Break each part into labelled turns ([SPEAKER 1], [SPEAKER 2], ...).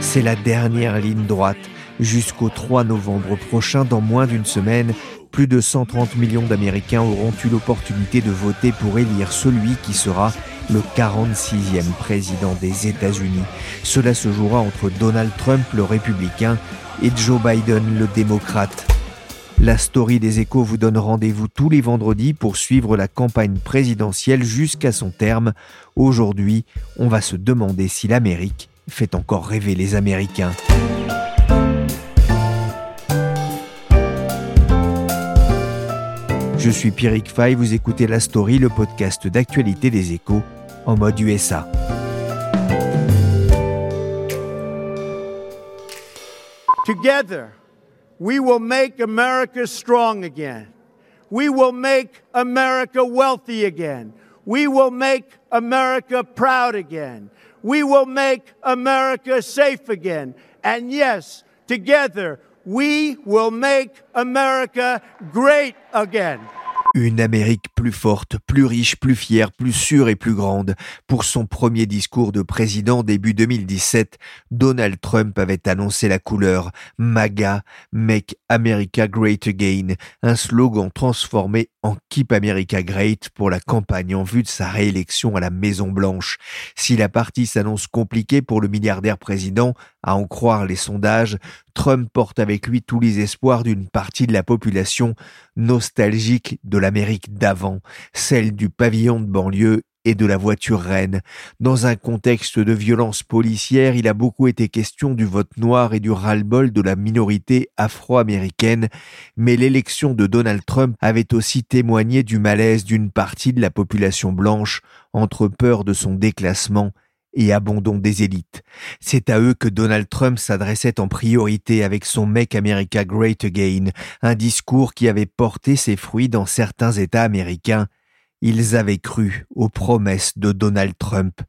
[SPEAKER 1] C'est la dernière ligne droite. Jusqu'au 3 novembre prochain, dans moins d'une semaine, plus de 130 millions d'Américains auront eu l'opportunité de voter pour élire celui qui sera le 46e président des États-Unis. Cela se jouera entre Donald Trump, le républicain, et Joe Biden, le démocrate. La story des échos vous donne rendez-vous tous les vendredis pour suivre la campagne présidentielle jusqu'à son terme. Aujourd'hui, on va se demander si l'Amérique fait encore rêver les Américains. Je suis Pierrick Fay, vous écoutez La Story, le podcast d'actualité des échos en mode USA.
[SPEAKER 2] Together. We will make America strong again. We will make America wealthy again. We will make America proud again. We will make America safe again. And yes, together, we will make America great again.
[SPEAKER 1] Une Amérique plus forte, plus riche, plus fière, plus sûre et plus grande. Pour son premier discours de président début 2017, Donald Trump avait annoncé la couleur MAGA, Make America Great Again, un slogan transformé en Keep America Great pour la campagne en vue de sa réélection à la Maison Blanche. Si la partie s'annonce compliquée pour le milliardaire président, à en croire les sondages, Trump porte avec lui tous les espoirs d'une partie de la population nostalgique de l'Amérique d'avant, celle du pavillon de banlieue et de la voiture reine. Dans un contexte de violence policière, il a beaucoup été question du vote noir et du ras-le-bol de la minorité afro-américaine, mais l'élection de Donald Trump avait aussi témoigné du malaise d'une partie de la population blanche entre peur de son déclassement et abandon des élites. C'est à eux que Donald Trump s'adressait en priorité avec son Make America Great Again, un discours qui avait porté ses fruits dans certains États américains. Ils avaient cru aux promesses de Donald Trump.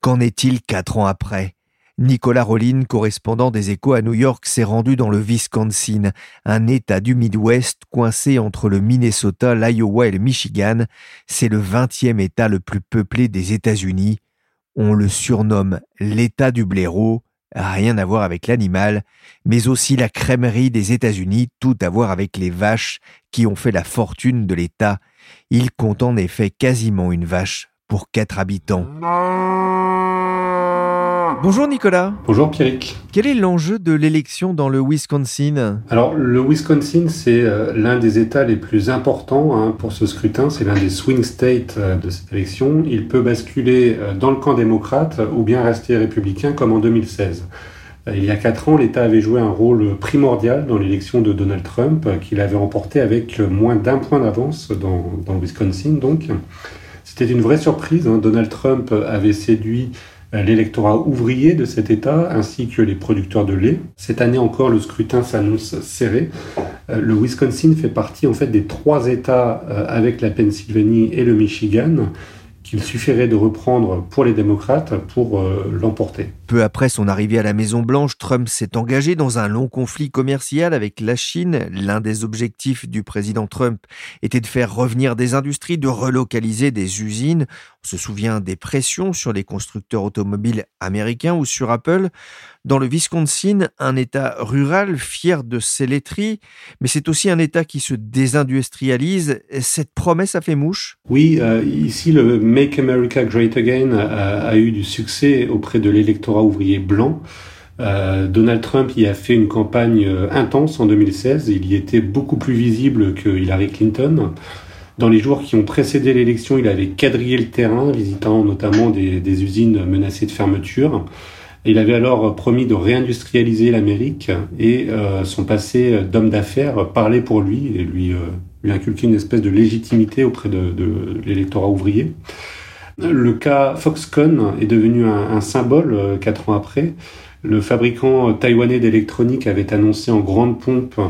[SPEAKER 1] Qu'en est-il quatre ans après? Nicolas Rollin, correspondant des échos à New York, s'est rendu dans le Wisconsin, un État du Midwest coincé entre le Minnesota, l'Iowa et le Michigan. C'est le vingtième État le plus peuplé des États-Unis. On le surnomme l'État du blaireau, rien à voir avec l'animal, mais aussi la crèmerie des États-Unis, tout à voir avec les vaches qui ont fait la fortune de l'État. Il compte en effet quasiment une vache pour quatre habitants. Bonjour Nicolas.
[SPEAKER 3] Bonjour Pierrick.
[SPEAKER 1] Quel est l'enjeu de l'élection dans le Wisconsin?
[SPEAKER 3] Alors le Wisconsin, c'est euh, l'un des États les plus importants hein, pour ce scrutin. C'est l'un des swing states euh, de cette élection. Il peut basculer euh, dans le camp démocrate ou bien rester républicain comme en 2016. Il y a quatre ans, l'État avait joué un rôle primordial dans l'élection de Donald Trump, qu'il avait remporté avec moins d'un point d'avance dans, dans, le Wisconsin. Donc, c'était une vraie surprise. Hein. Donald Trump avait séduit euh, l'électorat ouvrier de cet État ainsi que les producteurs de lait. Cette année encore, le scrutin s'annonce serré. Euh, le Wisconsin fait partie en fait des trois États euh, avec la Pennsylvanie et le Michigan qu'il suffirait de reprendre pour les démocrates pour l'emporter.
[SPEAKER 1] Peu après son arrivée à la Maison-Blanche, Trump s'est engagé dans un long conflit commercial avec la Chine. L'un des objectifs du président Trump était de faire revenir des industries, de relocaliser des usines. On se souvient des pressions sur les constructeurs automobiles américains ou sur Apple. Dans le Wisconsin, un État rural fier de ses laiteries, mais c'est aussi un État qui se désindustrialise. Cette promesse a fait mouche
[SPEAKER 3] Oui, euh, ici le Make America Great Again a, eu du succès auprès de l'électorat ouvrier blanc. Euh, Donald Trump y a fait une campagne euh, intense en 2016. Il y était beaucoup plus visible que Hillary Clinton. Dans les jours qui ont précédé l'élection, il avait quadrillé le terrain, visitant notamment des, usines menacées de fermeture. Il avait alors promis de réindustrialiser l'Amérique et son passé d'homme d'affaires parlait pour lui et lui, lui inculquait une espèce de légitimité auprès de, l'électorat ouvrier. Le cas Foxconn est devenu un, symbole quatre ans après. Le fabricant taïwanais d'électronique avait annoncé en grande pompe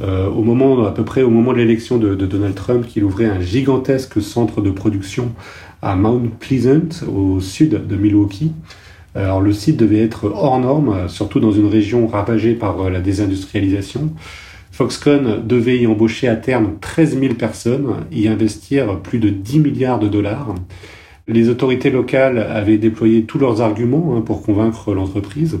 [SPEAKER 3] euh, au moment, à peu près au moment de l'élection de, de, Donald Trump, qu'il ouvrait un gigantesque centre de production à Mount Pleasant, au sud de Milwaukee. Alors le site devait être hors norme, surtout dans une région ravagée par euh, la désindustrialisation. Foxconn devait y embaucher à terme 13 000 personnes, y investir plus de 10 milliards de dollars. Les autorités locales avaient déployé tous leurs arguments hein, pour convaincre l'entreprise.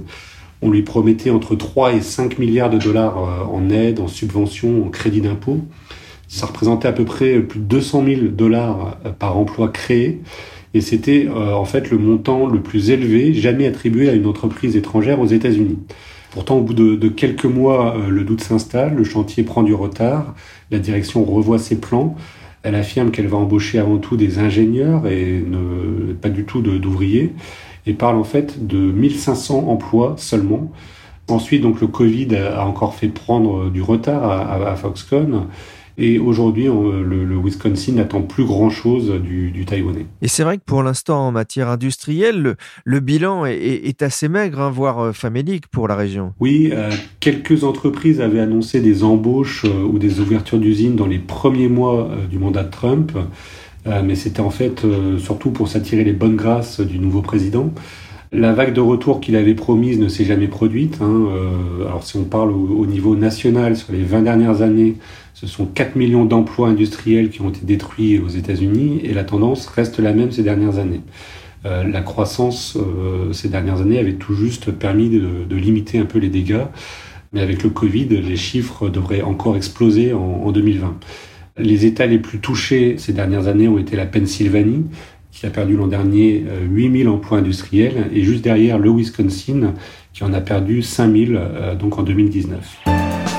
[SPEAKER 3] On lui promettait entre 3 et 5 milliards de dollars euh, en aide, en subvention, en crédit d'impôt. Ça représentait à peu près plus de 200 000 dollars euh, par emploi créé. Et c'était euh, en fait le montant le plus élevé jamais attribué à une entreprise étrangère aux États-Unis. Pourtant, au bout de, quelques mois, le doute s'installe, le chantier prend du retard, la direction revoit ses plans. Elle affirme qu'elle va embaucher avant tout des ingénieurs et pas du tout d'ouvriers et parle en fait de 1500 emplois seulement. Ensuite, donc le Covid a encore fait prendre du retard à Foxconn. Et aujourd'hui, le, le, Wisconsin n'attend plus grand-chose du, du, Taïwanais.
[SPEAKER 1] Et c'est vrai que pour l'instant, en matière industrielle, le, le bilan est, est, assez maigre, hein, voire euh, famélique pour la région.
[SPEAKER 3] Oui, euh, quelques entreprises avaient annoncé des embauches euh, ou des ouvertures d'usines dans les premiers mois euh, du mandat de Trump. Mais c'était en fait surtout pour s'attirer les bonnes grâces du nouveau président. La vague de retour qu'il avait promise ne s'est jamais produite. Hein. Euh, alors si on parle au, niveau national, sur les 20 dernières années, ce sont 4 millions d'emplois industriels qui ont été détruits aux États-Unis et la tendance reste la même ces dernières années. la croissance ces dernières années avait tout juste permis de, limiter un peu les dégâts, mais avec le Covid, les chiffres devraient encore exploser en 2020. Les États les plus touchés ces dernières années ont été la Pennsylvanie, qui a perdu l'an dernier 8000 euh, emplois industriels, et juste derrière le Wisconsin, qui en a perdu 5000 euh, donc en 2019.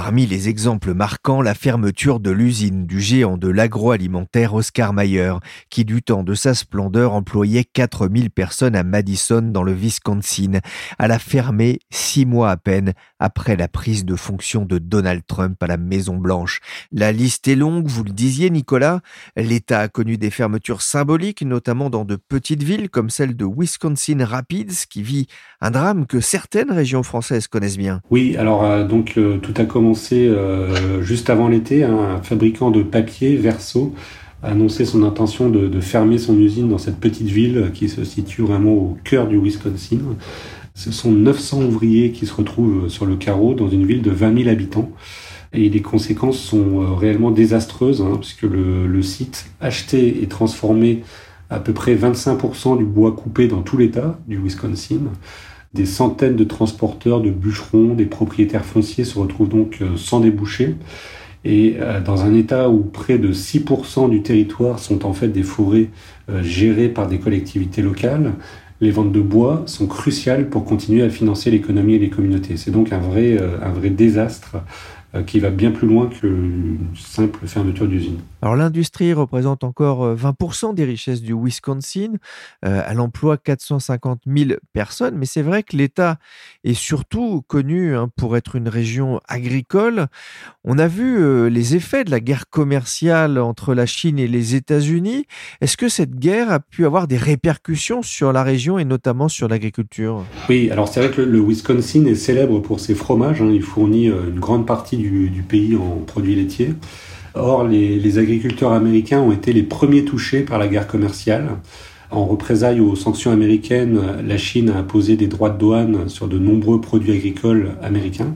[SPEAKER 1] Parmi les exemples marquants, la fermeture de l'usine du géant de l'agroalimentaire Oscar Mayer, qui du temps de sa splendeur employait 4000 personnes à Madison dans le Wisconsin, a la fermé six mois à peine après la prise de fonction de Donald Trump à la Maison Blanche. La liste est longue, vous le disiez Nicolas, l'État a connu des fermetures symboliques, notamment dans de petites villes comme celle de Wisconsin Rapids, qui vit un drame que certaines régions françaises connaissent bien.
[SPEAKER 3] Oui, alors euh, donc tout a commencé euh, juste avant l'été, un fabricant de papier, Verso, a annoncé son intention de, fermer son usine dans cette petite ville qui se situe vraiment au cœur du Wisconsin. Ce sont 900 ouvriers qui se retrouvent sur le carreau dans une ville de 20 000 habitants. Et les conséquences sont euh, réellement désastreuses, hein, puisque le, le, site acheté et transformé à peu près 25% du bois coupé dans tout l'État du Wisconsin. Des centaines de transporteurs, de bûcherons, des propriétaires fonciers se retrouvent donc euh, sans déboucher. Et euh, dans un état où près de 6% du territoire sont en fait des forêts euh, gérées par des collectivités locales, les ventes de bois sont cruciales pour continuer à financer l'économie et les communautés. C'est donc un vrai, un vrai désastre qui va bien plus loin qu'une simple fermeture d'usine.
[SPEAKER 1] Alors l'industrie représente encore 20% euh, des richesses du Wisconsin. Euh, elle emploie 450 000 personnes, mais c'est vrai que l'État est surtout connu hein, pour être une région agricole. On a vu les effets de la guerre commerciale entre la Chine et les États-Unis. Est-ce que cette guerre a pu avoir des répercussions sur la région et notamment sur l'agriculture?
[SPEAKER 3] Oui, alors c'est vrai que le, Wisconsin est célèbre pour ses fromages. Hein. Il fournit une grande partie du, pays en produits laitiers. Or, les, agriculteurs américains ont été les premiers touchés par la guerre commerciale. En représailles aux sanctions américaines, la Chine a imposé des droits de douane sur de nombreux produits agricoles américains.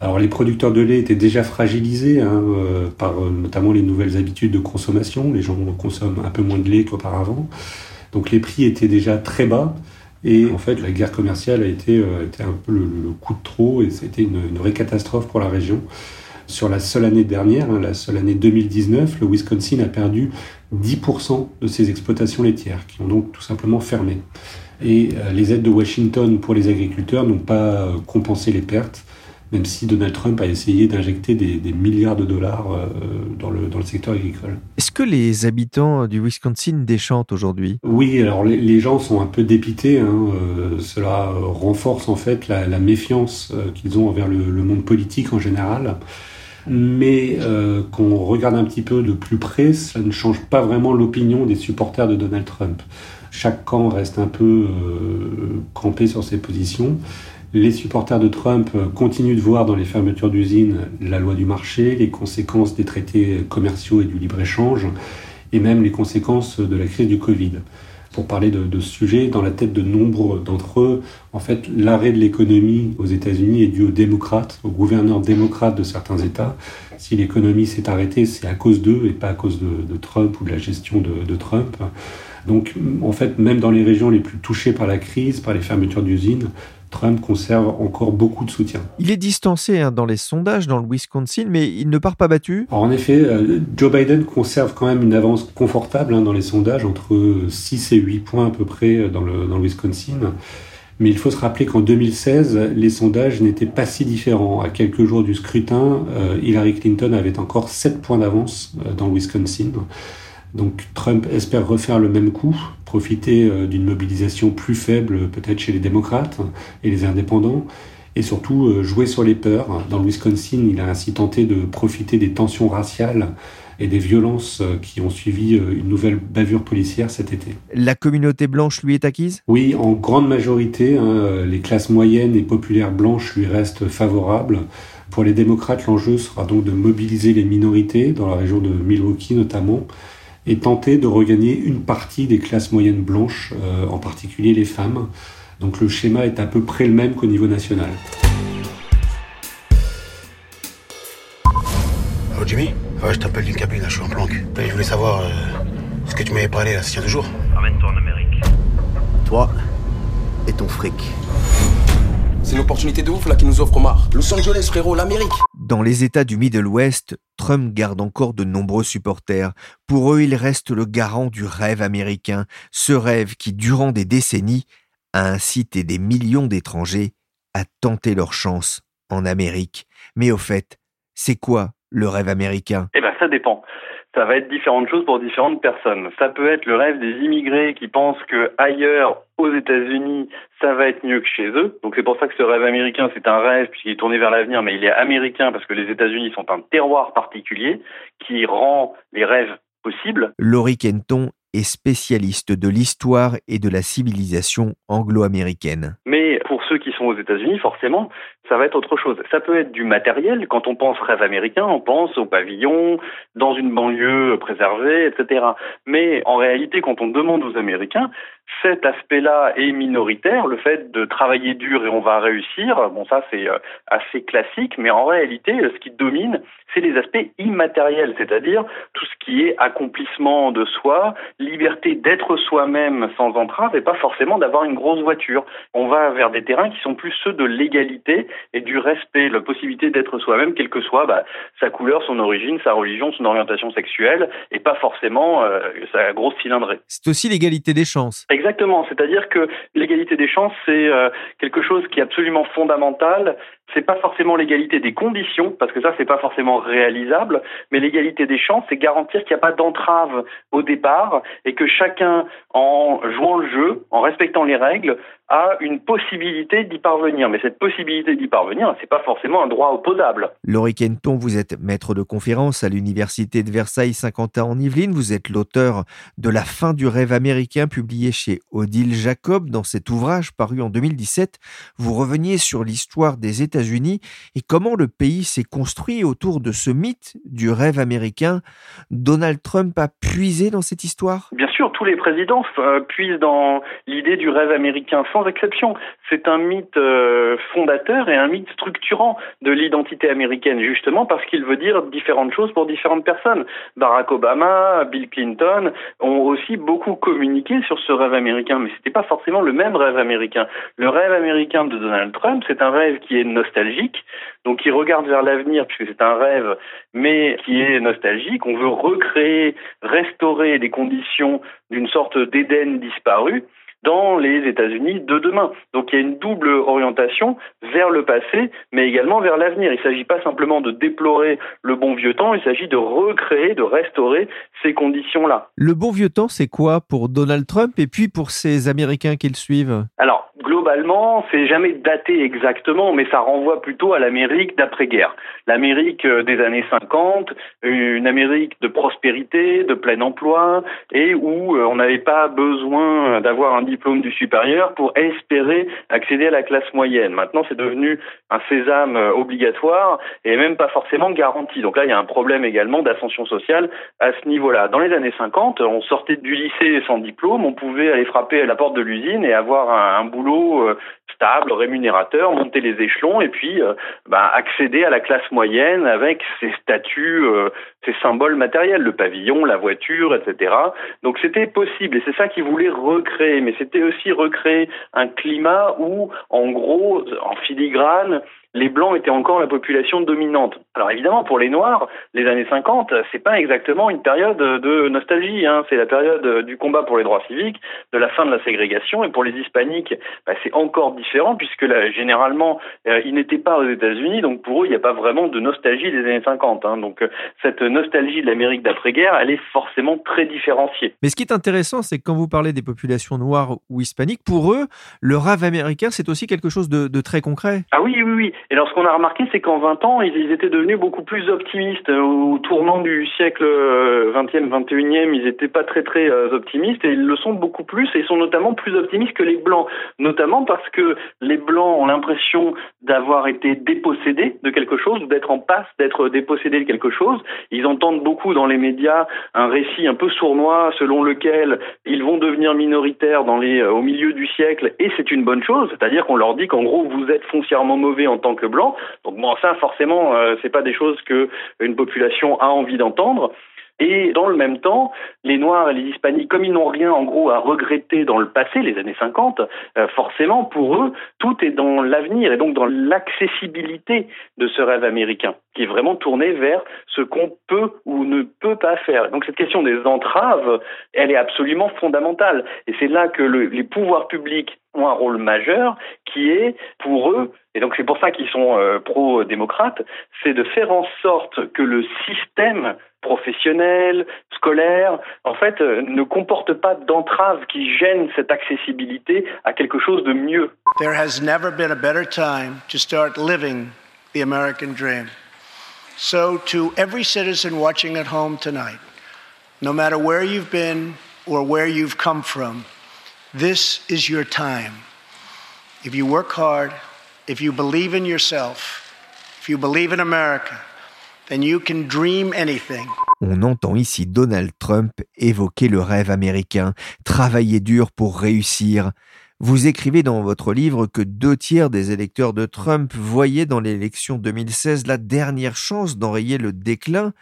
[SPEAKER 3] Alors les producteurs de lait étaient déjà fragilisés hein, euh, par euh, notamment les nouvelles habitudes de consommation. Les gens consomment un peu moins de lait qu'auparavant. Donc les prix étaient déjà très bas. Et en fait, la guerre commerciale a été, euh, un peu le, coup de trop et c'était une, une, vraie catastrophe pour la région. Sur la seule année dernière, hein, la seule année 2019, le Wisconsin a perdu 10% de ses exploitations laitières, qui ont donc tout simplement fermé. Et euh, les aides de Washington pour les agriculteurs n'ont pas euh, compensé les pertes. Même si Donald Trump a essayé d'injecter des, milliards de dollars euh, dans, le, dans le secteur agricole.
[SPEAKER 1] Est-ce que les habitants du Wisconsin déchantent aujourd'hui?
[SPEAKER 3] Oui, alors les, gens sont un peu dépités. Hein, euh, cela renforce en fait la, méfiance euh, qu'ils ont envers le, monde politique en général. Mais qu'on regarde un petit peu de plus près, ça ne change pas vraiment l'opinion des supporters de Donald Trump. Chaque camp reste un peu campé sur ses positions. Les supporters de Trump continuent de voir dans les fermetures d'usines la loi du marché, les conséquences des traités commerciaux et du libre-échange, et même les conséquences de la crise du Covid. Pour parler de, ce sujet, dans la tête de nombre d'entre eux, en fait, l'arrêt de l'économie aux États-Unis est dû aux démocrates, aux gouverneurs démocrates de certains États. Si l'économie s'est arrêtée, c'est à cause d'eux et pas à cause de, Trump ou de la gestion de Trump. Donc, en fait, même dans les régions les plus touchées par la crise, par les fermetures d'usines, Trump conserve encore beaucoup de soutien.
[SPEAKER 1] Il est distancé hein, dans les sondages dans le Wisconsin, mais il ne part pas battu.
[SPEAKER 3] en effet, euh, Joe Biden conserve quand même une avance confortable hein, dans les sondages, entre 6 et 8 points à peu près dans le, dans le Wisconsin. Mais il faut se rappeler qu'en 2016, les sondages n'étaient pas si différents. À quelques jours du scrutin, euh, Hillary Clinton avait encore 7 points d'avance euh, dans le Wisconsin. Donc Trump espère refaire le même coup, profiter euh, d'une mobilisation plus faible peut-être chez les démocrates et les indépendants, et surtout euh, jouer sur les peurs. Dans le Wisconsin, il a ainsi tenté de profiter des tensions raciales et des violences euh, qui ont suivi une nouvelle bavure policière cet été.
[SPEAKER 1] La communauté blanche lui est acquise?
[SPEAKER 3] Oui, en grande majorité, hein, les classes moyennes et populaires blanches lui restent favorables. Pour les démocrates, l'enjeu sera donc de mobiliser les minorités, dans la région de Milwaukee notamment, et tenter de regagner une partie des classes moyennes blanches, euh, en particulier les femmes. Donc le schéma est à peu près le même qu'au niveau national.
[SPEAKER 4] Oh Jimmy? Ouais, je t'appelle d'une cabine, là, je suis en planque. je voulais savoir euh, ce que tu m'avais parlé, là, c'est toujours
[SPEAKER 5] Ramène-toi en Amérique.
[SPEAKER 4] Toi et ton fric.
[SPEAKER 6] C'est une opportunité de ouf là qui nous offre Omar. Los Angeles, frérot, l'Amérique.
[SPEAKER 1] Dans les États du Middle West, Trump garde encore de nombreux supporters. Pour eux, il reste le garant du rêve américain, ce rêve qui, durant des décennies, a incité des millions d'étrangers à tenter leur chance en Amérique. Mais au fait, c'est quoi le rêve américain?
[SPEAKER 7] Eh ben, ça dépend ça va être différentes choses pour différentes personnes. Ça peut être le rêve des immigrés qui pensent que ailleurs, aux États-Unis, ça va être mieux que chez eux. Donc c'est pour ça que ce rêve américain, c'est un rêve puisqu'il est tourné vers l'avenir, mais il est américain parce que les États-Unis sont un terroir particulier qui rend les rêves possibles.
[SPEAKER 1] Laurie Kenton est spécialiste de l'histoire et de la civilisation anglo-américaine.
[SPEAKER 7] Mais pour ceux qui sont aux États-Unis, forcément, ça va être autre chose. Ça peut être du matériel. Quand on pense rêve américain, on pense au pavillon, dans une banlieue préservée, etc. Mais en réalité, quand on demande aux Américains, cet aspect-là est minoritaire. Le fait de travailler dur et on va réussir, bon, ça c'est euh, assez classique, mais en réalité, ce qui domine, c'est les aspects immatériels, c'est-à-dire tout ce qui est accomplissement de soi, liberté d'être soi-même sans entrave et pas forcément d'avoir une grosse voiture. On va vers des terrains qui sont plus ceux de l'égalité et du respect, la possibilité d'être soi-même, quelle que soit bah, sa couleur, son origine, sa religion, son orientation sexuelle, et pas forcément euh, sa grosse cylindrée.
[SPEAKER 1] C'est aussi l'égalité des chances.
[SPEAKER 7] Exactement, c'est-à-dire que l'égalité des chances, c'est euh, quelque chose qui est absolument fondamental. C'est pas forcément l'égalité des conditions, parce que ça, c'est pas forcément réalisable, mais l'égalité des chances, c'est garantir qu'il n'y a pas d'entrave au départ et que chacun, en jouant le jeu, en respectant les règles, a une possibilité d'y parvenir. Mais cette possibilité d'y parvenir, c'est pas forcément un droit opposable.
[SPEAKER 1] Laurie Kenton, vous êtes maître de conférence à l'Université de Versailles Saint-Quentin en Yvelines. Vous êtes l'auteur de La fin du rêve américain, publié chez Odile Jacob. Dans cet ouvrage paru en 2017, vous reveniez sur l'histoire des États-Unis et comment le pays s'est construit autour de ce mythe du rêve américain. Donald Trump a puisé dans cette histoire?
[SPEAKER 7] Bien sûr, tous les présidents euh, puisent dans l'idée du rêve américain sans exception. C'est un mythe euh, fondateur et un mythe structurant de l'identité américaine, justement parce qu'il veut dire différentes choses pour différentes personnes. Barack Obama, Bill Clinton ont aussi beaucoup communiqué sur ce rêve américain, mais c'était pas forcément le même rêve américain. Le rêve américain de Donald Trump, c'est un rêve qui est nostalgique, donc qui regarde vers l'avenir puisque c'est un rêve, mais qui est nostalgique. On veut recréer, restaurer des conditions d'une sorte d'Éden disparu. Dans les États-Unis de demain. Donc il y a une double orientation vers le passé, mais également vers l'avenir. Il ne s'agit pas simplement de déplorer le bon vieux temps, il s'agit de recréer, de restaurer ces conditions-là.
[SPEAKER 1] Le bon vieux temps, c'est quoi pour Donald Trump et puis pour ces Américains qui le suivent?
[SPEAKER 7] Alors, globalement, c'est jamais daté exactement, mais ça renvoie plutôt à l'Amérique d'après-guerre. L'Amérique euh, des années 50, une Amérique de prospérité, de plein emploi, et où euh, on n'avait pas besoin d'avoir un diplôme du supérieur pour espérer accéder à la classe moyenne. Maintenant, c'est devenu un sésame euh, obligatoire et même pas forcément garanti. Donc là, il y a un problème également d'ascension sociale à ce niveau-là. Dans les années 50, on sortait du lycée sans diplôme, on pouvait aller frapper à la porte de l'usine et avoir un, boulot euh, stable, rémunérateur, monter les échelons et puis euh, bah, accéder à la classe moyenne avec ses statuts, ses symboles matériels, le pavillon, la voiture, etc. Donc c'était possible et c'est ça qu'ils voulaient recréer. Mais c'était aussi recréer un climat où, en gros, en filigrane, les blancs étaient encore la population dominante. Alors évidemment, pour les noirs, les années 50, c'est pas exactement une période de nostalgie. Hein. C'est la période du combat pour les droits civiques, de la fin de la ségrégation. Et pour les hispaniques, bah, c'est encore différent puisque là, généralement, euh, ils n'étaient pas aux États-Unis, donc pour eux, il n'y a pas vraiment de nostalgie des années 50. Hein. Donc euh, cette nostalgie de l'Amérique d'après-guerre, elle est forcément très différenciée.
[SPEAKER 1] Mais ce qui est intéressant, c'est que quand vous parlez des populations noires ou hispaniques, pour eux, le rêve américain, c'est aussi quelque chose de, de très concret.
[SPEAKER 7] Ah oui, oui, oui. Et alors, ce qu'on a remarqué, c'est qu'en 20 ans, ils, étaient devenus beaucoup plus optimistes. Au tournant du siècle 20e, euh, 21e, ils n'étaient pas très, très euh, optimistes et ils le sont beaucoup plus et ils sont notamment plus optimistes que les Blancs. Notamment parce que les Blancs ont l'impression d'avoir été dépossédés de quelque chose, d'être en passe d'être dépossédés de quelque chose. Ils entendent beaucoup dans les médias un récit un peu sournois selon lequel ils vont devenir minoritaires euh, au milieu du siècle et c'est une bonne chose. C'est-à-dire qu'on leur dit qu'en gros, vous êtes foncièrement mauvais en tant que blanc. Donc bon, ça forcément, euh, c'est pas des choses que une population a envie d'entendre. Et dans le même temps, les Noirs et les Hispaniques, comme ils n'ont rien en gros à regretter dans le passé, les années 50, euh, forcément pour eux, tout est dans l'avenir et donc dans l'accessibilité de ce rêve américain, qui est vraiment tourné vers ce qu'on peut ou ne peut pas faire. Donc cette question des entraves, elle est absolument fondamentale. Et c'est là que le, les pouvoirs publics ont un rôle majeur qui est pour eux, et donc c'est pour ça qu'ils sont euh, pro-démocrates, c'est de faire en sorte que le système professionnel, scolaire, en fait, euh, ne comporte pas d'entraves qui gênent cette accessibilité à quelque chose de mieux.
[SPEAKER 2] There has never been a better time to start living the American dream. So to every citizen watching at home tonight, no matter where you've been or where you've come from, This is your time. If you work hard, if you believe in yourself, if you believe in America, then you can dream anything.
[SPEAKER 1] On entend ici Donald Trump évoquer le rêve américain, travailler dur pour réussir. Vous écrivez dans votre livre que deux tiers des électeurs de Trump voyaient dans l'élection 2016 la dernière chance d'enrayer le déclin.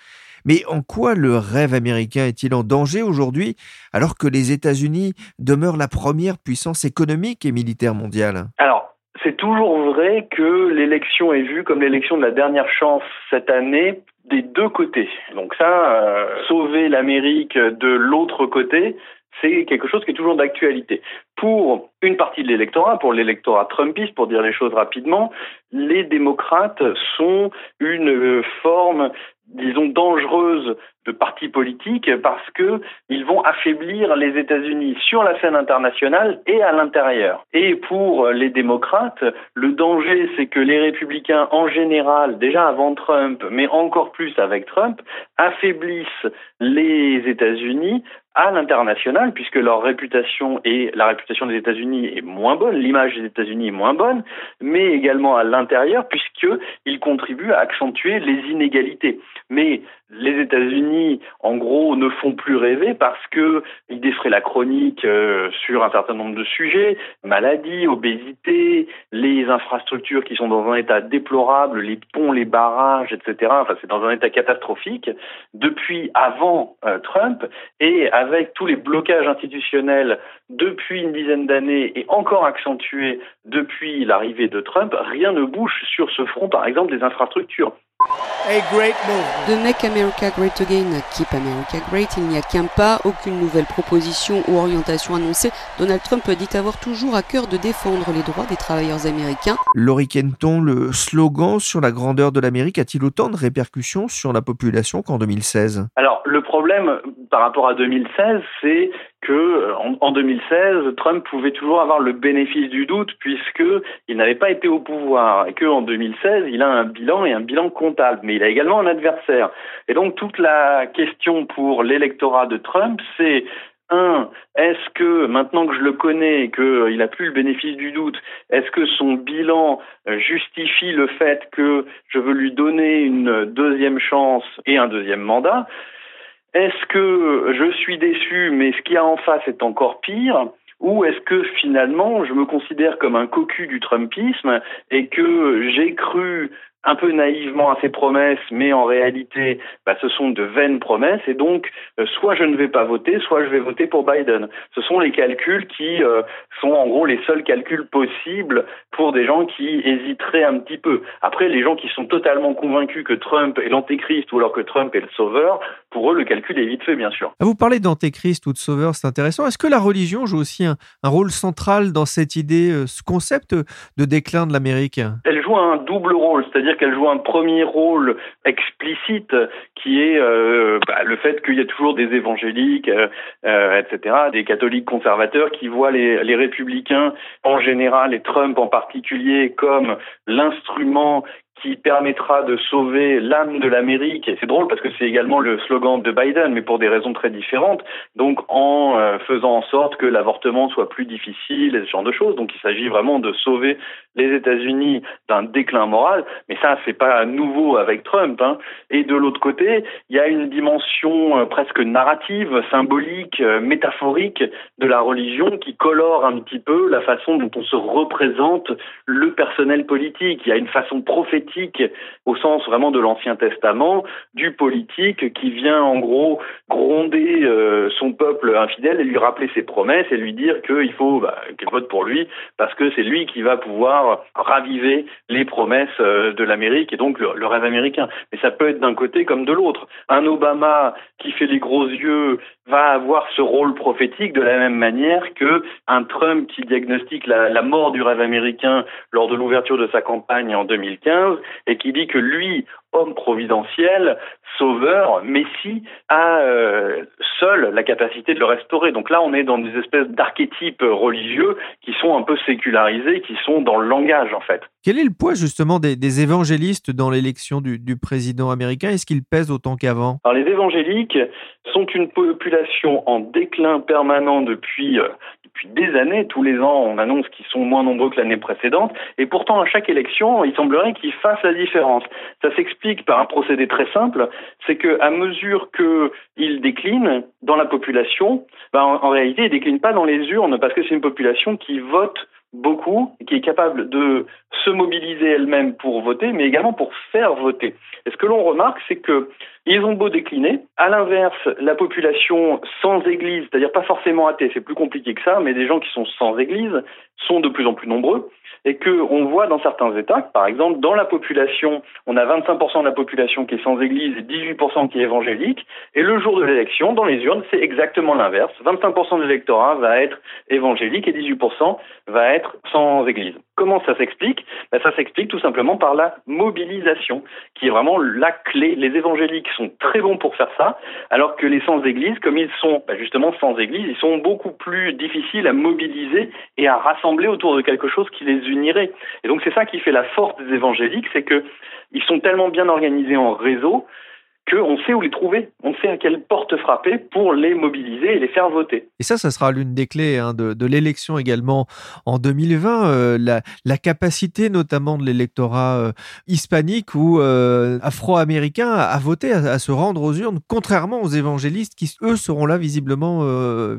[SPEAKER 1] Mais en quoi le rêve américain est-il en danger aujourd'hui alors que les États-Unis demeurent la première puissance économique et militaire mondiale?
[SPEAKER 7] Alors, c'est toujours vrai que l'élection est vue comme l'élection de la dernière chance cette année des deux côtés. Donc ça, euh, sauver l'Amérique de l'autre côté, c'est quelque chose qui est toujours d'actualité. Pour une partie de l'électorat, pour l'électorat trumpiste, pour dire les choses rapidement, les démocrates sont une forme disons, dangereuse de partis politiques parce que ils vont affaiblir les États-Unis sur la scène internationale et à l'intérieur. Et pour les démocrates, le danger, c'est que les républicains en général, déjà avant Trump, mais encore plus avec Trump, affaiblissent les États-Unis à l'international, puisque leur réputation et la réputation des États-Unis est moins bonne, l'image des États-Unis est moins bonne, mais également à l'intérieur, puisqu'ils contribuent à accentuer les inégalités. Mais les États-Unis, en gros, ne font plus rêver parce que ils défraient la chronique euh, sur un certain nombre de sujets, maladies, obésité, les infrastructures qui sont dans un état déplorable, les ponts, les barrages, etc. Enfin, c'est dans un état catastrophique depuis avant euh, Trump et avec tous les blocages institutionnels depuis une dizaine d'années et encore accentués depuis l'arrivée de Trump, rien ne bouge sur ce front, par exemple, des infrastructures.
[SPEAKER 5] De Make America Great Again à Keep America Great, il n'y a qu'un pas, aucune nouvelle proposition ou orientation annoncée. Donald Trump dit avoir toujours à cœur de défendre les droits des travailleurs américains.
[SPEAKER 1] Laurie Kenton, le slogan sur la grandeur de l'Amérique a-t-il autant de répercussions sur la population qu'en 2016
[SPEAKER 7] Alors, le problème par rapport à 2016, c'est que en, 2016, Trump pouvait toujours avoir le bénéfice du doute puisque il n'avait pas été au pouvoir et que en 2016, il a un bilan et un bilan comptable, mais il a également un adversaire. Et donc toute la question pour l'électorat de Trump, c'est un, est-ce que maintenant que je le connais et qu'il n'a plus le bénéfice du doute, est-ce que son bilan justifie le fait que je veux lui donner une deuxième chance et un deuxième mandat? Est-ce que je suis déçu, mais ce qu'il y a en face est encore pire ou est-ce que finalement je me considère comme un cocu du Trumpisme et que j'ai cru un peu naïvement à ses promesses, mais en réalité, bah, ce sont de vaines promesses, et donc euh, soit je ne vais pas voter, soit je vais voter pour Biden. Ce sont les calculs qui euh, sont en gros les seuls calculs possibles pour des gens qui hésiteraient un petit peu. Après, les gens qui sont totalement convaincus que Trump est l'antéchrist ou alors que Trump est le sauveur, pour eux, le calcul est vite fait, bien sûr.
[SPEAKER 1] Ah, vous parlez d'antéchrist ou de sauveur, c'est intéressant. Est-ce que la religion joue aussi un, un, rôle central dans cette idée, euh, ce concept de déclin de l'Amérique?
[SPEAKER 7] Elle joue un double rôle, c'est-à-dire qu'elle joue un premier rôle explicite qui est euh, bah, le fait qu'il y a toujours des évangéliques, euh, euh, etc., des catholiques conservateurs qui voient les, républicains en général et Trump en particulier comme l'instrument qui permettra de sauver l'âme de l'Amérique. Et c'est drôle parce que c'est également le slogan de Biden, mais pour des raisons très différentes. Donc en faisant en sorte que l'avortement soit plus difficile et ce genre de choses. Donc il s'agit vraiment de sauver les États-Unis d'un déclin moral. Mais ça, c'est pas nouveau avec Trump. Hein. Et de l'autre côté, il y a une dimension euh, presque narrative, symbolique, euh, métaphorique de la religion qui colore un petit peu la façon dont on se représente le personnel politique. Il y a une façon prophétique au sens vraiment de l'Ancien Testament, du politique qui vient en gros gronder euh, son peuple infidèle et lui rappeler ses promesses et lui dire qu'il faut bah, qu'il vote pour lui parce que c'est lui qui va pouvoir raviver les promesses euh, de l'Amérique et donc le, rêve américain. Mais ça peut être d'un côté comme de l'autre. Un Obama qui fait les gros yeux va avoir ce rôle prophétique de la même manière que un Trump qui diagnostique la, la mort du rêve américain lors de l'ouverture de sa campagne en 2015 et qui dit que lui, homme providentiel, sauveur, Messie, a euh, seul la capacité de le restaurer. Donc là, on est dans des espèces d'archétypes religieux qui sont un peu sécularisés, qui sont dans le langage en fait.
[SPEAKER 1] Quel est le poids justement des, des évangélistes dans l'élection du, du, président américain? Est-ce qu'ils pèsent autant qu'avant?
[SPEAKER 7] Alors les évangéliques sont une population en déclin permanent depuis euh, depuis des années. Tous les ans, on annonce qu'ils sont moins nombreux que l'année précédente. Et pourtant, à chaque élection, il semblerait qu'ils fassent la différence. Ça s'explique par un procédé très simple. C'est que à mesure qu'ils déclinent dans la population, ben, en, en réalité, ils déclinent pas dans les urnes parce que c'est une population qui vote beaucoup, qui est capable de se mobiliser elle-même pour voter, mais également pour faire voter. Et ce que l'on remarque, c'est que ils ont beau décliner, à l'inverse, la population sans église, c'est-à-dire pas forcément athée, c'est plus compliqué que ça, mais des gens qui sont sans église sont de plus en plus nombreux et que on voit dans certains États, par exemple, dans la population, on a 25% de la population qui est sans église et 18% qui est évangélique, et le jour de l'élection, dans les urnes, c'est exactement l'inverse. 25% de l'électorat va être évangélique et 18% va être sans église. Comment ça s'explique? Ben, Ça s'explique tout simplement par la mobilisation, qui est vraiment la clé. Les évangéliques sont très bons pour faire ça, alors que les sans-église, comme ils sont ben, justement sans-église, ils sont beaucoup plus difficiles à mobiliser et à rassembler autour de quelque chose qui les Et donc c'est ça qui fait la force des évangéliques, c'est que ils sont tellement bien organisés en réseau qu'on sait où les trouver, on sait à quelle porte frapper pour les mobiliser et les faire voter.
[SPEAKER 1] Et ça, ça sera l'une des clés hein, de, de l'élection également en 2020, euh, la, la, capacité notamment de l'électorat euh, hispanique ou euh, afro-américain à, à, voter, à, à, se rendre aux urnes, contrairement aux évangélistes qui, eux, seront là visiblement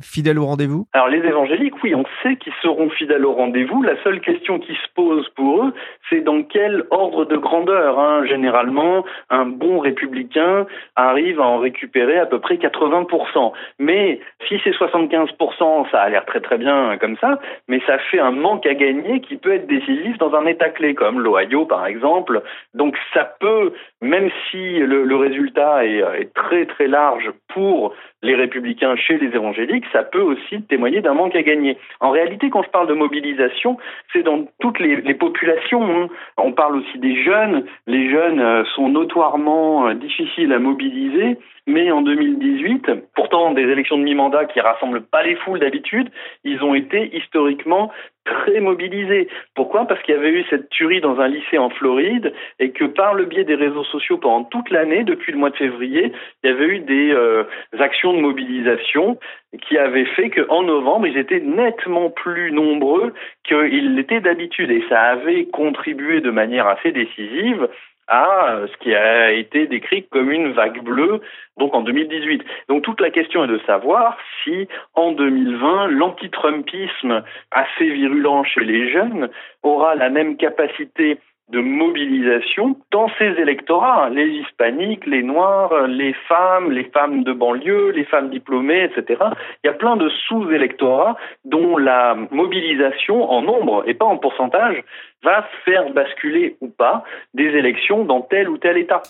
[SPEAKER 1] fidèles au rendez-vous
[SPEAKER 7] Alors les évangéliques, oui, on sait qu'ils seront fidèles au rendez-vous. La seule question qui se pose pour eux, c'est dans quel ordre de grandeur. Hein. Généralement, un bon républicain arrive à en récupérer à peu près 80%. Mais si c'est 75%, ça a l'air très très bien comme ça, mais ça fait un manque à gagner qui peut être décisif dans un État clé comme l'Ohio par exemple. Donc ça peut, même si le, résultat est, très très large pour les républicains chez les évangéliques, ça peut aussi témoigner d'un manque à gagner. En réalité, quand je parle de mobilisation, c'est dans toutes les, les populations. Hein. On parle aussi des jeunes. Les jeunes euh, sont notoirement euh, difficiles à mobiliser, mais en 2018, pourtant des élections de mi-mandat qui rassemblent pas les foules d'habitude, ils ont été historiquement très mobilisés. Pourquoi? Parce qu'il y avait eu cette tuerie dans un lycée en Floride et que par le biais des réseaux sociaux pendant toute l'année, depuis le mois de février, il y avait eu des euh, actions de mobilisation qui avaient fait qu'en novembre, ils étaient nettement plus nombreux qu'ils l'étaient d'habitude et ça avait contribué de manière assez décisive à ce qui a été décrit comme une vague bleue, donc en 2018. Donc toute la question est de savoir si en 2020, l'anti-Trumpisme assez virulent chez les jeunes aura la même capacité de mobilisation dans ces électorats, les hispaniques, les noirs, les femmes, les femmes de banlieue, les femmes diplômées, etc. Il y a plein de sous-électorats dont la mobilisation en nombre et pas en pourcentage va faire basculer ou pas des élections dans tel ou tel État.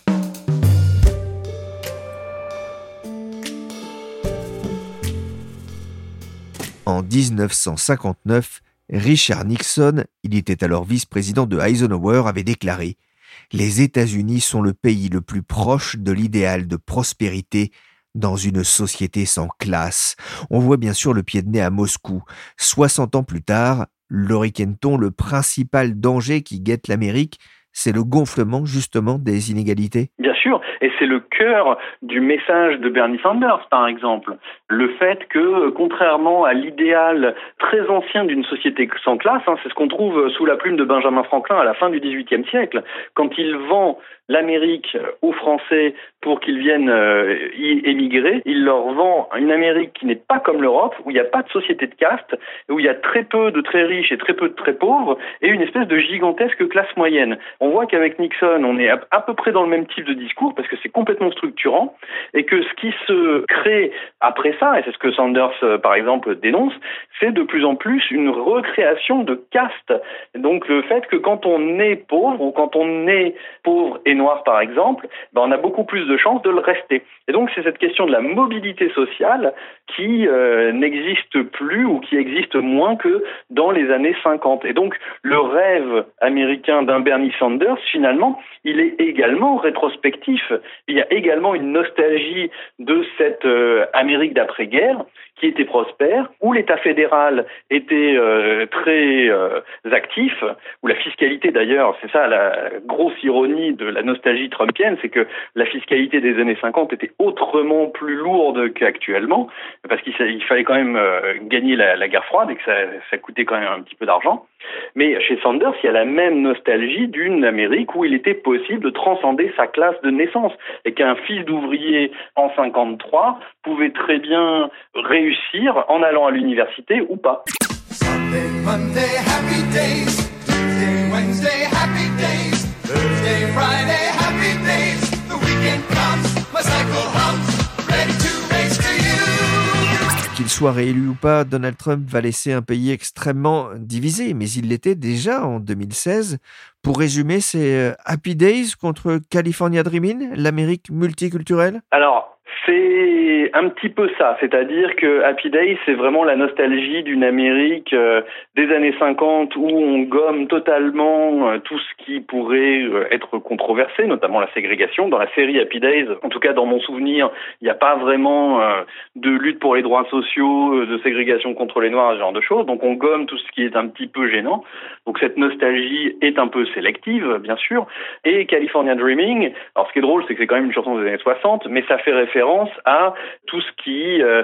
[SPEAKER 1] En 1959, Richard Nixon, il était alors vice-président de Eisenhower, avait déclaré Les États-Unis sont le pays le plus proche de l'idéal de prospérité dans une société sans classe. On voit bien sûr le pied de nez à Moscou. 60 ans plus tard, Laurie Kenton, le principal danger qui guette l'Amérique, c'est le gonflement justement des inégalités
[SPEAKER 7] Bien sûr, et c'est le cœur du message de Bernie Sanders, par exemple. Le fait que, contrairement à l'idéal très ancien d'une société sans classe, hein, c'est ce qu'on trouve sous la plume de Benjamin Franklin à la fin du XVIIIe siècle, quand il vend l'Amérique aux Français pour qu'ils viennent euh, y émigrer, il leur vend une Amérique qui n'est pas comme l'Europe, où il n'y a pas de société de caste, où il y a très peu de très riches et très peu de très pauvres, et une espèce de gigantesque classe moyenne. On voit qu'avec Nixon, on est à peu près dans le même type de discours, parce que c'est complètement structurant, et que ce qui se crée après ça, et c'est ce que Sanders, euh, par exemple, dénonce, c'est de plus en plus une recréation de caste. Donc le fait que quand on est pauvre, ou quand on est pauvre et noir, par exemple, ben, on a beaucoup plus de chances de le rester. Et donc c'est cette question de la mobilité sociale qui euh, n'existe plus ou qui existe moins que dans les années 50. Et donc le rêve américain d'un Bernie Sanders, finalement, il est également rétrospectif. Il y a également une nostalgie de cette euh, Amérique d'après-guerre qui était prospère, où l'État fédéral était euh, très euh, actif, où la fiscalité d'ailleurs, c'est ça la grosse ironie de la nostalgie trumpienne, c'est que la fiscalité des années 50 était autrement plus lourde qu'actuellement, parce qu'il fallait quand même euh, gagner la, guerre froide et que ça, ça coûtait quand même un petit peu d'argent. Mais chez Sanders, il y a la même nostalgie d'une Amérique où il était possible de transcender sa classe de naissance et qu'un fils d'ouvrier en 53 pouvait très bien réussir en allant à l'université ou pas. Sunday, Monday, happy days. Tuesday, Wednesday, happy days. Thursday, Friday, happy days. The weekend comes, my cycle hums, Qu'il soit réélu ou pas, Donald Trump va laisser un pays extrêmement divisé, mais il l'était déjà en 2016. Pour résumer, c'est euh, Happy Days contre California Dreaming, l'Amérique multiculturelle? Alors, un petit peu ça, c'est-à-dire que Happy Days, c'est vraiment la nostalgie d'une Amérique euh, des années 50 où on gomme totalement euh, tout ce qui pourrait euh, être controversé, notamment la ségrégation. Dans la série Happy Days, en tout cas dans mon souvenir, il n'y a pas vraiment de lutte pour les droits sociaux, de ségrégation contre les Noirs, ce genre de choses. Donc on gomme tout ce qui est un petit peu gênant. Donc cette nostalgie est un peu sélective, bien sûr. Et California Dreaming, alors ce qui est drôle, c'est que c'est quand même une chanson des années 60, mais ça fait référence à tout ce qui euh,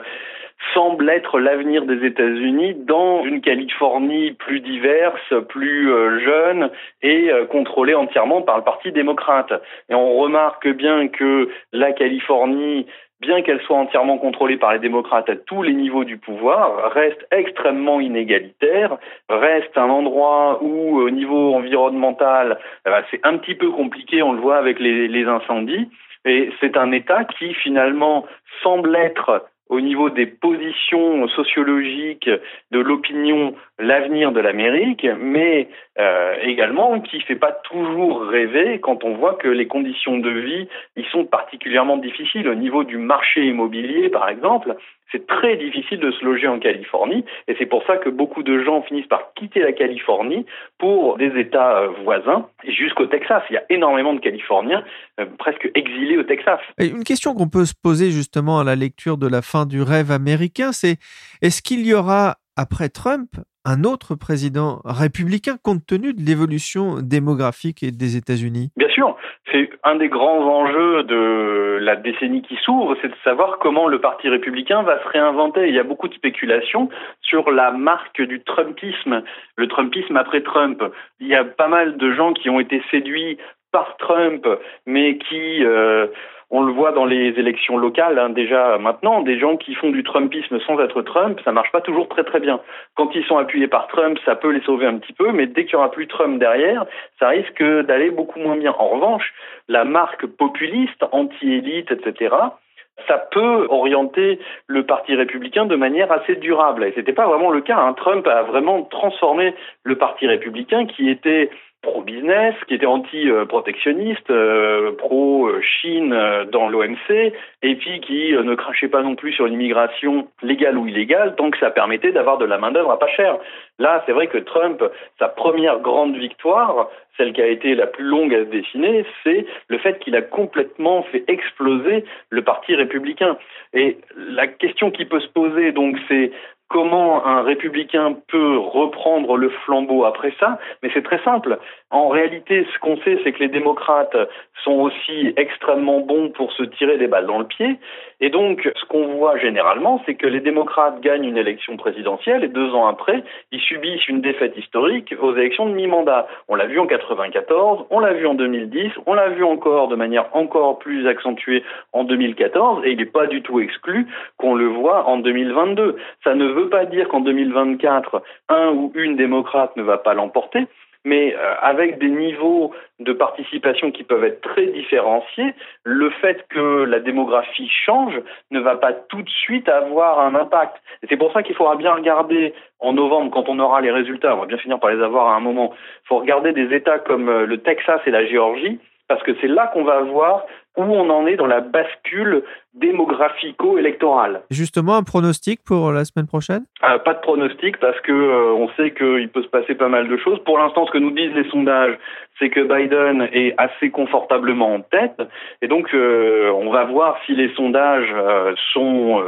[SPEAKER 7] semble être l'avenir des États-Unis dans une Californie plus diverse, plus euh, jeune et euh, contrôlée entièrement par le Parti démocrate. Et on remarque bien que la Californie bien qu'elle soit entièrement contrôlée par les démocrates à tous les niveaux du pouvoir, reste extrêmement inégalitaire, reste un endroit où, au niveau environnemental, eh ben, c'est un petit peu compliqué, on le voit avec les, les incendies, et c'est un État qui, finalement, semble être au niveau des positions sociologiques de l'opinion l'avenir de l'Amérique, mais euh, également qui fait pas toujours rêver quand on voit que les conditions de vie y sont particulièrement difficiles au niveau du marché immobilier par exemple. C'est très difficile de se loger en Californie et c'est pour ça que beaucoup de gens finissent par quitter la Californie pour des États euh, voisins et jusqu'au Texas. Il y a énormément de Californiens euh, presque exilés au Texas.
[SPEAKER 8] une question qu'on peut se poser justement à la lecture de la fin du rêve américain, c'est est-ce qu'il y aura après Trump un autre président républicain compte tenu de l'évolution démographique des États-Unis?
[SPEAKER 7] Bien sûr, c'est un des grands enjeux de la décennie qui s'ouvre, c'est de savoir comment le Parti républicain va se réinventer. Il y a beaucoup de spéculations sur la marque du Trumpisme, le Trumpisme après Trump. Il y a pas mal de gens qui ont été séduits par Trump, mais qui euh, on le voit dans les élections locales, hein, déjà maintenant, des gens qui font du Trumpisme sans être Trump, ça marche pas toujours très très bien. Quand ils sont appuyés par Trump, ça peut les sauver un petit peu, mais dès qu'il n'y aura plus Trump derrière, ça risque d'aller beaucoup moins bien. En revanche, la marque populiste, anti-élite, etc., ça peut orienter le Parti républicain de manière assez durable. Et c'était pas vraiment le cas. Hein. Trump a vraiment transformé le Parti républicain qui était pro-business, qui était anti-protectionniste, euh, pro-Chine euh, dans l'OMC, et puis qui euh, ne crachait pas non plus sur l'immigration légale ou illégale, tant que ça permettait d'avoir de la main-d'œuvre à pas cher. Là, c'est vrai que Trump, sa première grande victoire, celle qui a été la plus longue à se dessiner, c'est le fait qu'il a complètement fait exploser le Parti républicain. Et la question qui peut se poser, donc, c'est comment un républicain peut reprendre le flambeau après ça, mais c'est très simple. En réalité, ce qu'on sait, c'est que les démocrates sont aussi extrêmement bons pour se tirer des balles dans le pied. Et donc, ce qu'on voit généralement, c'est que les démocrates gagnent une élection présidentielle et deux ans après, ils subissent une défaite historique aux élections de mi-mandat. On l'a vu en 94, on l'a vu en 2010, on l'a vu encore de manière encore plus accentuée en 2014, et il n'est pas du tout exclu qu'on le voit en 2022. Ça ne veut pas dire qu'en 2024, un ou une démocrate ne va pas l'emporter, mais euh, avec des niveaux de participation qui peuvent être très différenciés, le fait que la démographie change ne va pas tout de suite avoir un impact. C'est pour ça qu'il faudra bien regarder en novembre, quand on aura les résultats, on va bien finir par les avoir à un moment, il faut regarder des États comme euh, le Texas et la Géorgie, parce que c'est là qu'on va voir où on en est dans la bascule démographico-électorale.
[SPEAKER 8] Justement, un pronostic pour la semaine prochaine?
[SPEAKER 7] Euh, Pas de pronostic parce que euh, on sait qu'il peut se passer pas mal de choses. Pour l'instant, ce que nous disent les sondages, c'est que Biden est assez confortablement en tête, et donc euh, on va voir si les sondages sont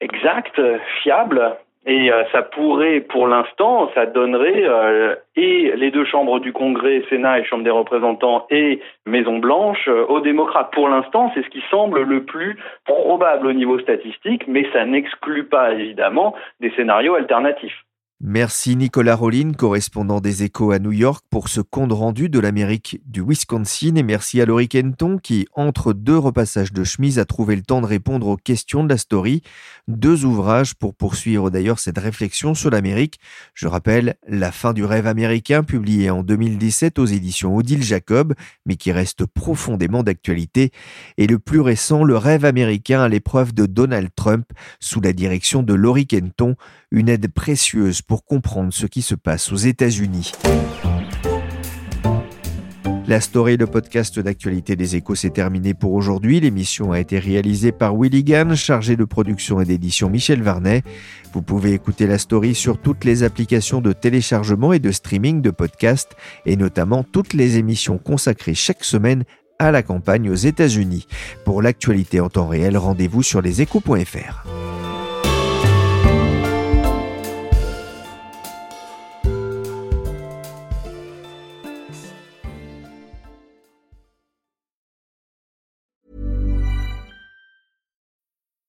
[SPEAKER 7] exacts, fiables. Et euh, ça pourrait, pour l'instant, ça donnerait euh, et les deux chambres du Congrès, Sénat et Chambre des représentants et Maison Blanche euh, aux démocrates. Pour l'instant, c'est ce qui semble le plus probable au niveau statistique, mais ça n'exclut pas évidemment des scénarios alternatifs.
[SPEAKER 1] Merci Nicolas Rollin, correspondant des Échos à New York, pour ce compte rendu de l'Amérique du Wisconsin. Et merci à Laurie Kenton qui, entre deux repassages de chemise, a trouvé le temps de répondre aux questions de la story. Deux ouvrages pour poursuivre d'ailleurs cette réflexion sur l'Amérique. Je rappelle La fin du rêve américain, publié en 2017 aux éditions Odile Jacob, mais qui reste profondément d'actualité. Et le plus récent, Le rêve américain à l'épreuve de Donald Trump, sous la direction de Laurie Kenton, une aide précieuse pour comprendre ce qui se passe aux États-Unis. La story, le podcast d'actualité des échos, s'est terminé pour aujourd'hui. L'émission a été réalisée par Willy Gann, chargé de production et d'édition Michel Varnet. Vous pouvez écouter la story sur toutes les applications de téléchargement et de streaming de podcasts, et notamment toutes les émissions consacrées chaque semaine à la campagne aux États-Unis. Pour l'actualité en temps réel, rendez-vous sur leséchos.fr.